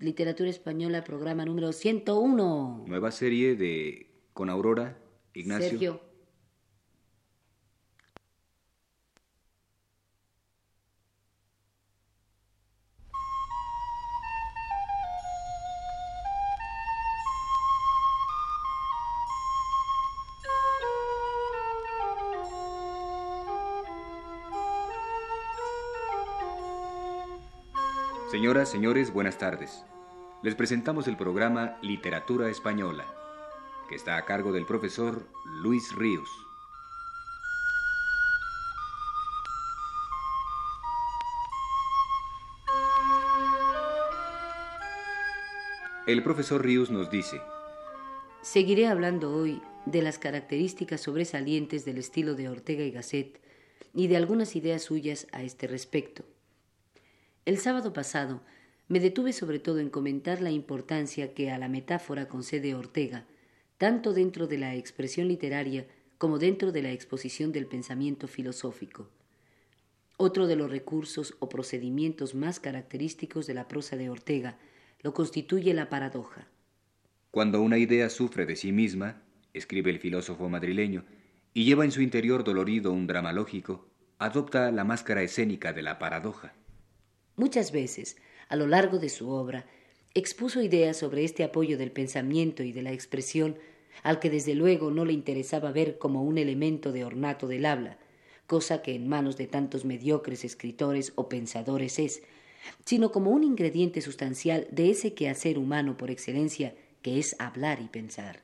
Literatura Española, programa número 101. Nueva serie de Con Aurora, Ignacio. Sergio. Señoras, señores, buenas tardes. Les presentamos el programa Literatura Española, que está a cargo del profesor Luis Ríos. El profesor Ríos nos dice, Seguiré hablando hoy de las características sobresalientes del estilo de Ortega y Gasset y de algunas ideas suyas a este respecto. El sábado pasado me detuve sobre todo en comentar la importancia que a la metáfora concede Ortega, tanto dentro de la expresión literaria como dentro de la exposición del pensamiento filosófico. Otro de los recursos o procedimientos más característicos de la prosa de Ortega lo constituye la paradoja. Cuando una idea sufre de sí misma, escribe el filósofo madrileño, y lleva en su interior dolorido un drama lógico, adopta la máscara escénica de la paradoja. Muchas veces, a lo largo de su obra, expuso ideas sobre este apoyo del pensamiento y de la expresión, al que desde luego no le interesaba ver como un elemento de ornato del habla, cosa que en manos de tantos mediocres escritores o pensadores es, sino como un ingrediente sustancial de ese quehacer humano por excelencia que es hablar y pensar.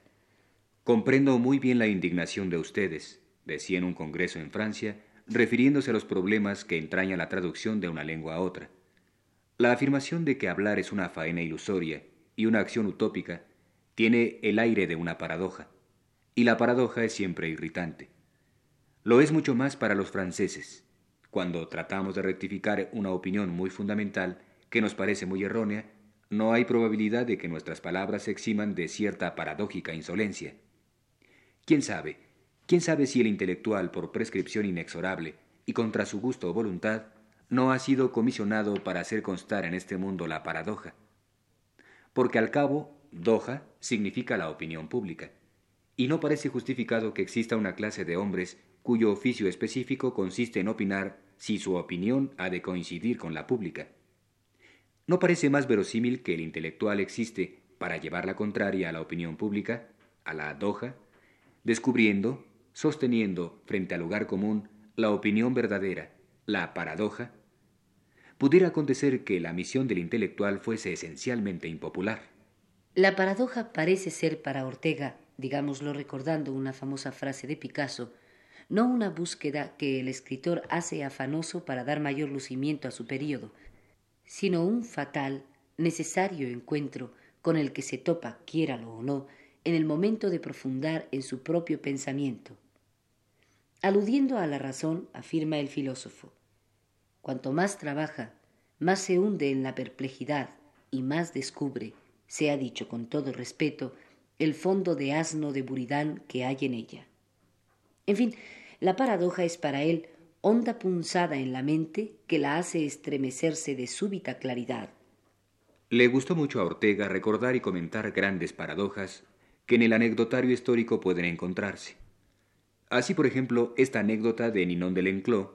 Comprendo muy bien la indignación de ustedes, decía en un congreso en Francia, refiriéndose a los problemas que entraña la traducción de una lengua a otra. La afirmación de que hablar es una faena ilusoria y una acción utópica tiene el aire de una paradoja, y la paradoja es siempre irritante. Lo es mucho más para los franceses, cuando tratamos de rectificar una opinión muy fundamental que nos parece muy errónea, no hay probabilidad de que nuestras palabras se eximan de cierta paradójica insolencia. ¿Quién sabe? ¿Quién sabe si el intelectual, por prescripción inexorable y contra su gusto o voluntad, no ha sido comisionado para hacer constar en este mundo la paradoja. Porque al cabo, doja significa la opinión pública, y no parece justificado que exista una clase de hombres cuyo oficio específico consiste en opinar si su opinión ha de coincidir con la pública. ¿No parece más verosímil que el intelectual existe para llevar la contraria a la opinión pública, a la doja, descubriendo, sosteniendo frente al lugar común la opinión verdadera, la paradoja, pudiera acontecer que la misión del intelectual fuese esencialmente impopular. La paradoja parece ser para Ortega, digámoslo recordando una famosa frase de Picasso, no una búsqueda que el escritor hace afanoso para dar mayor lucimiento a su período, sino un fatal, necesario encuentro con el que se topa, quiéralo o no, en el momento de profundar en su propio pensamiento. Aludiendo a la razón, afirma el filósofo, cuanto más trabaja, más se hunde en la perplejidad y más descubre, se ha dicho con todo respeto, el fondo de asno de Buridán que hay en ella. En fin, la paradoja es para él honda punzada en la mente que la hace estremecerse de súbita claridad. Le gustó mucho a Ortega recordar y comentar grandes paradojas que en el anecdotario histórico pueden encontrarse. Así, por ejemplo, esta anécdota de Ninon de Lenclos,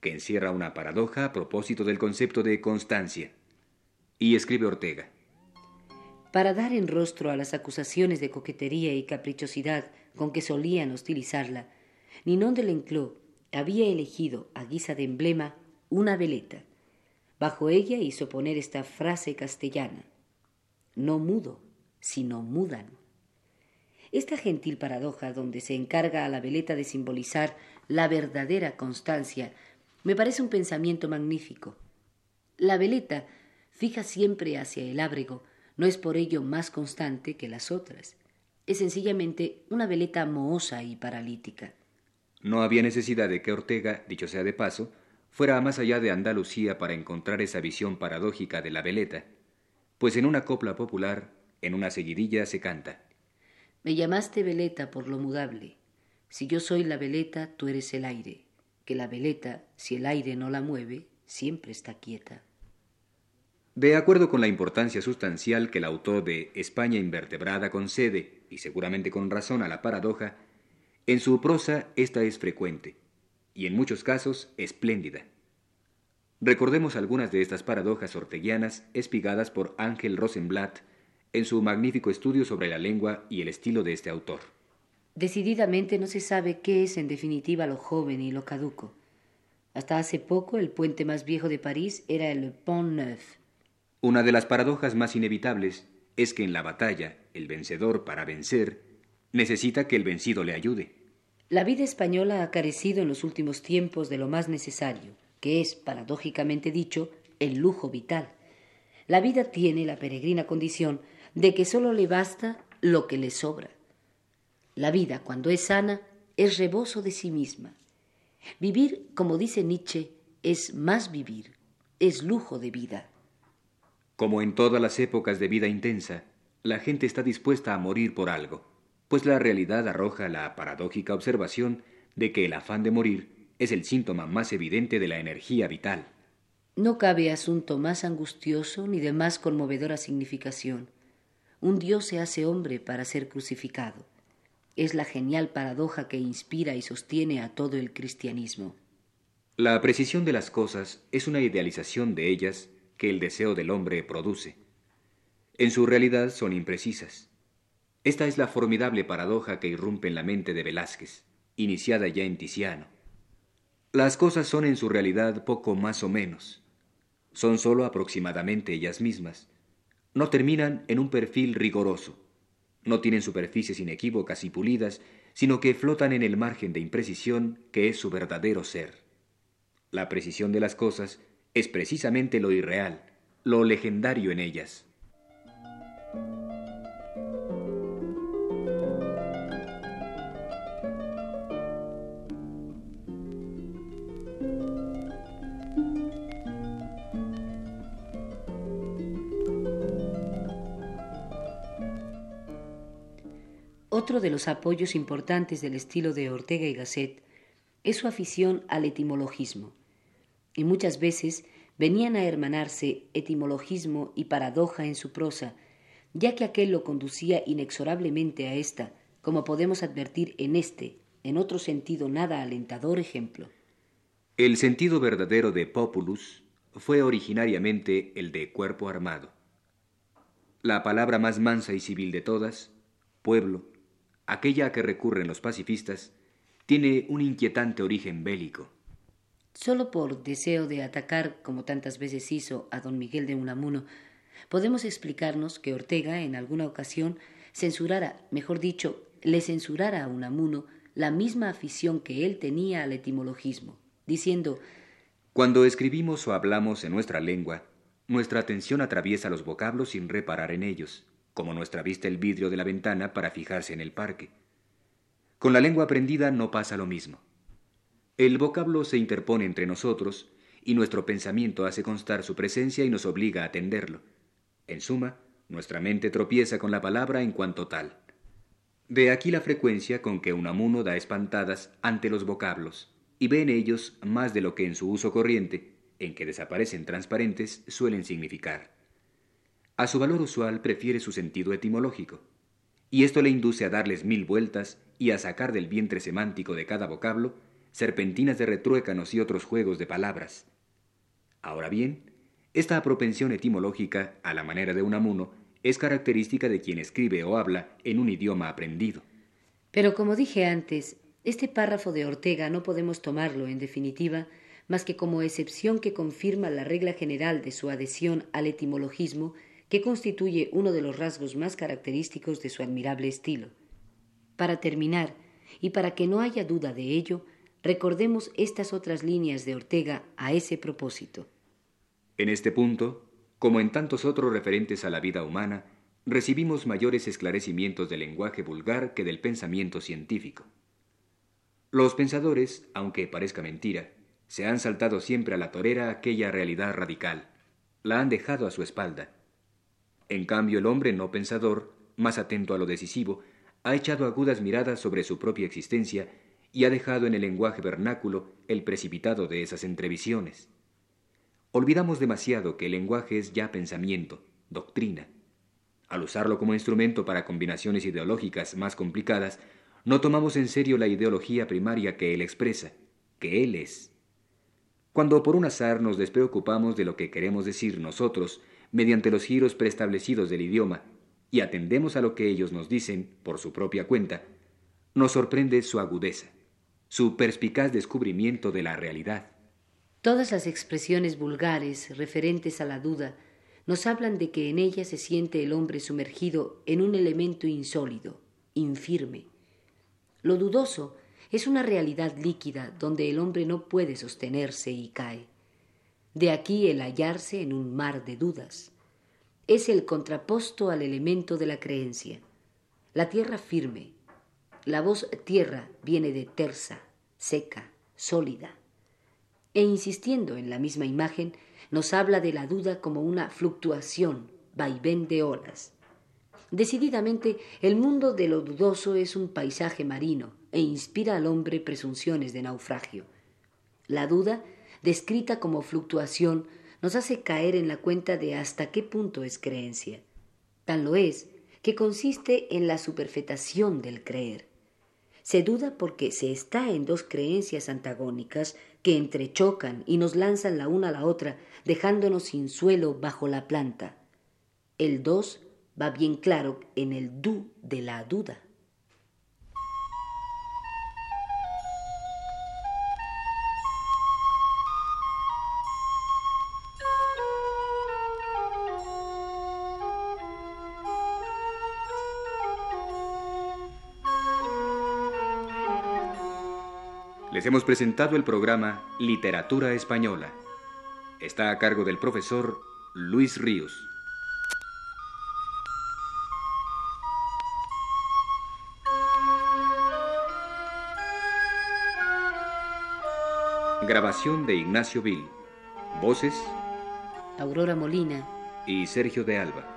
que encierra una paradoja a propósito del concepto de constancia. Y escribe Ortega. Para dar en rostro a las acusaciones de coquetería y caprichosidad con que solían hostilizarla, Ninon de Lenclos había elegido, a guisa de emblema, una veleta. Bajo ella hizo poner esta frase castellana: No mudo, sino mudan. Esta gentil paradoja, donde se encarga a la veleta de simbolizar la verdadera constancia, me parece un pensamiento magnífico. La veleta, fija siempre hacia el ábrego, no es por ello más constante que las otras. Es sencillamente una veleta mohosa y paralítica. No había necesidad de que Ortega, dicho sea de paso, fuera más allá de Andalucía para encontrar esa visión paradójica de la veleta, pues en una copla popular, en una seguidilla se canta. Me llamaste veleta por lo mudable. Si yo soy la veleta, tú eres el aire, que la veleta, si el aire no la mueve, siempre está quieta. De acuerdo con la importancia sustancial que el autor de España invertebrada concede, y seguramente con razón, a la paradoja, en su prosa esta es frecuente, y en muchos casos espléndida. Recordemos algunas de estas paradojas orteguianas espigadas por Ángel Rosenblatt en su magnífico estudio sobre la lengua y el estilo de este autor. Decididamente no se sabe qué es en definitiva lo joven y lo caduco. Hasta hace poco el puente más viejo de París era el Pont Neuf. Una de las paradojas más inevitables es que en la batalla el vencedor para vencer necesita que el vencido le ayude. La vida española ha carecido en los últimos tiempos de lo más necesario, que es, paradójicamente dicho, el lujo vital. La vida tiene la peregrina condición de que solo le basta lo que le sobra. La vida, cuando es sana, es rebozo de sí misma. Vivir, como dice Nietzsche, es más vivir, es lujo de vida. Como en todas las épocas de vida intensa, la gente está dispuesta a morir por algo, pues la realidad arroja la paradójica observación de que el afán de morir es el síntoma más evidente de la energía vital. No cabe asunto más angustioso ni de más conmovedora significación. Un Dios se hace hombre para ser crucificado. Es la genial paradoja que inspira y sostiene a todo el cristianismo. La precisión de las cosas es una idealización de ellas que el deseo del hombre produce. En su realidad son imprecisas. Esta es la formidable paradoja que irrumpe en la mente de Velázquez, iniciada ya en Tiziano. Las cosas son en su realidad poco más o menos. Son sólo aproximadamente ellas mismas. No terminan en un perfil rigoroso no tienen superficies inequívocas y pulidas, sino que flotan en el margen de imprecisión que es su verdadero ser. La precisión de las cosas es precisamente lo irreal, lo legendario en ellas. Otro de los apoyos importantes del estilo de Ortega y Gasset es su afición al etimologismo, y muchas veces venían a hermanarse etimologismo y paradoja en su prosa, ya que aquel lo conducía inexorablemente a esta, como podemos advertir en este, en otro sentido nada alentador ejemplo. El sentido verdadero de populus fue originariamente el de cuerpo armado. La palabra más mansa y civil de todas, pueblo, aquella a que recurren los pacifistas, tiene un inquietante origen bélico. Solo por deseo de atacar, como tantas veces hizo a don Miguel de Unamuno, podemos explicarnos que Ortega en alguna ocasión censurara, mejor dicho, le censurara a Unamuno la misma afición que él tenía al etimologismo, diciendo Cuando escribimos o hablamos en nuestra lengua, nuestra atención atraviesa los vocablos sin reparar en ellos como nuestra vista el vidrio de la ventana para fijarse en el parque. Con la lengua aprendida no pasa lo mismo. El vocablo se interpone entre nosotros y nuestro pensamiento hace constar su presencia y nos obliga a atenderlo. En suma, nuestra mente tropieza con la palabra en cuanto tal. De aquí la frecuencia con que Unamuno da espantadas ante los vocablos y ve en ellos más de lo que en su uso corriente, en que desaparecen transparentes, suelen significar. A su valor usual prefiere su sentido etimológico, y esto le induce a darles mil vueltas y a sacar del vientre semántico de cada vocablo serpentinas de retruécanos y otros juegos de palabras. Ahora bien, esta propensión etimológica, a la manera de un amuno, es característica de quien escribe o habla en un idioma aprendido. Pero como dije antes, este párrafo de Ortega no podemos tomarlo, en definitiva, más que como excepción que confirma la regla general de su adhesión al etimologismo que constituye uno de los rasgos más característicos de su admirable estilo. Para terminar, y para que no haya duda de ello, recordemos estas otras líneas de Ortega a ese propósito. En este punto, como en tantos otros referentes a la vida humana, recibimos mayores esclarecimientos del lenguaje vulgar que del pensamiento científico. Los pensadores, aunque parezca mentira, se han saltado siempre a la torera aquella realidad radical, la han dejado a su espalda, en cambio, el hombre no pensador, más atento a lo decisivo, ha echado agudas miradas sobre su propia existencia y ha dejado en el lenguaje vernáculo el precipitado de esas entrevisiones. olvidamos demasiado que el lenguaje es ya pensamiento, doctrina. Al usarlo como instrumento para combinaciones ideológicas más complicadas, no tomamos en serio la ideología primaria que él expresa, que él es. Cuando por un azar nos despreocupamos de lo que queremos decir nosotros mediante los giros preestablecidos del idioma y atendemos a lo que ellos nos dicen por su propia cuenta, nos sorprende su agudeza, su perspicaz descubrimiento de la realidad. Todas las expresiones vulgares referentes a la duda nos hablan de que en ella se siente el hombre sumergido en un elemento insólido, infirme. Lo dudoso es una realidad líquida donde el hombre no puede sostenerse y cae. De aquí el hallarse en un mar de dudas. Es el contraposto al elemento de la creencia. La tierra firme. La voz tierra viene de tersa, seca, sólida. E insistiendo en la misma imagen, nos habla de la duda como una fluctuación, vaivén de olas. Decididamente, el mundo de lo dudoso es un paisaje marino e inspira al hombre presunciones de naufragio. La duda, descrita como fluctuación, nos hace caer en la cuenta de hasta qué punto es creencia. Tan lo es que consiste en la superfetación del creer. Se duda porque se está en dos creencias antagónicas que entrechocan y nos lanzan la una a la otra, dejándonos sin suelo bajo la planta. El dos va bien claro en el du de la duda. Les hemos presentado el programa Literatura Española. Está a cargo del profesor Luis Ríos. Grabación de Ignacio Vil. Voces. Aurora Molina. Y Sergio de Alba.